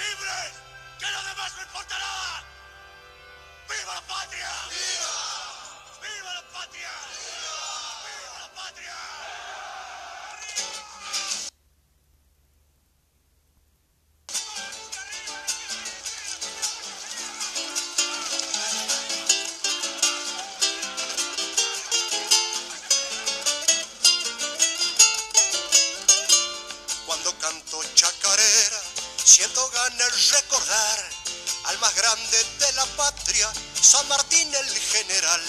libres, que lo demás no importa nada. ¡Viva la patria! ¡Viva! ¡Viva la patria! ¡Viva, ¡Viva la patria! Cuando canto chacarera siento ganas recordar al más grande de la patria, San Martín el general.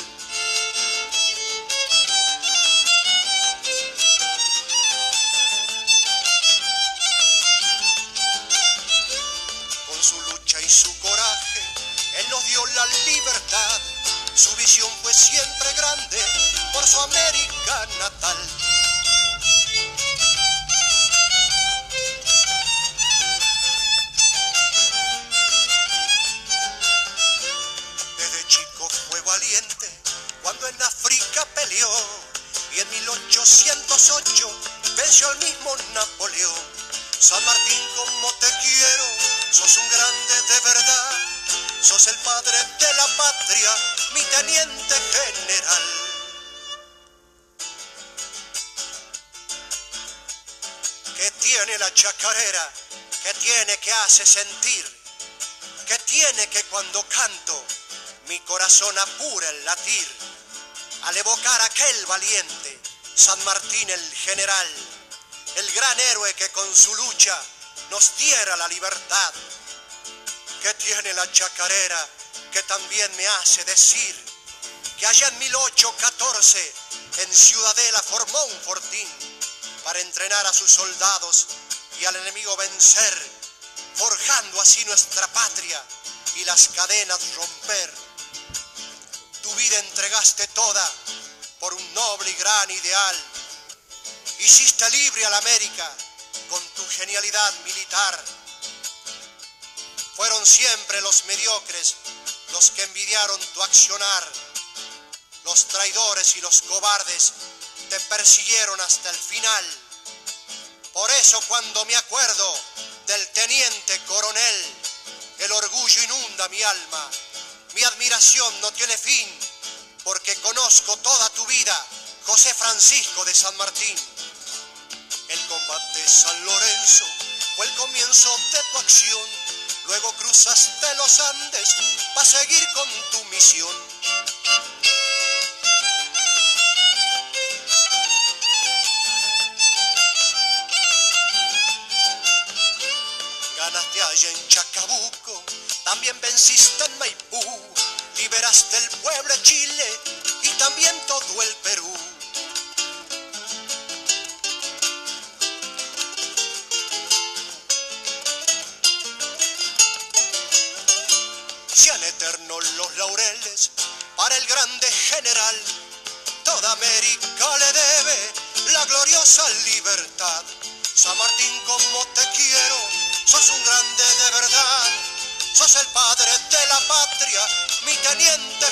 Con su lucha y su coraje, él nos dio la libertad. Su visión fue siempre grande por su América natal. Y en 1808 venció al mismo Napoleón. San Martín, como te quiero, sos un grande de verdad, sos el padre de la patria, mi teniente general. ¿Qué tiene la chacarera? ¿Qué tiene que hace sentir? ¿Qué tiene que cuando canto mi corazón apura el latir? Al evocar aquel valiente, San Martín el general, el gran héroe que con su lucha nos diera la libertad. ¿Qué tiene la chacarera que también me hace decir que allá en 1814 en Ciudadela formó un fortín para entrenar a sus soldados y al enemigo vencer, forjando así nuestra patria y las cadenas romper? Tu vida entregaste toda por un noble y gran ideal. Hiciste libre a la América con tu genialidad militar. Fueron siempre los mediocres los que envidiaron tu accionar. Los traidores y los cobardes te persiguieron hasta el final. Por eso cuando me acuerdo del teniente coronel, el orgullo inunda mi alma. Mi admiración no tiene fin, porque conozco toda tu vida, José Francisco de San Martín. El combate San Lorenzo fue el comienzo de tu acción. Luego cruzaste los Andes para seguir con tu misión. Chacabuco, también venciste en Maipú, liberaste el pueblo de Chile y también todo el Perú. Sean eternos los laureles para el grande general. Toda América le debe la gloriosa libertad. San Martín, como te quiero, sos un grande de verdad. Sos el padre de la patria, mi teniente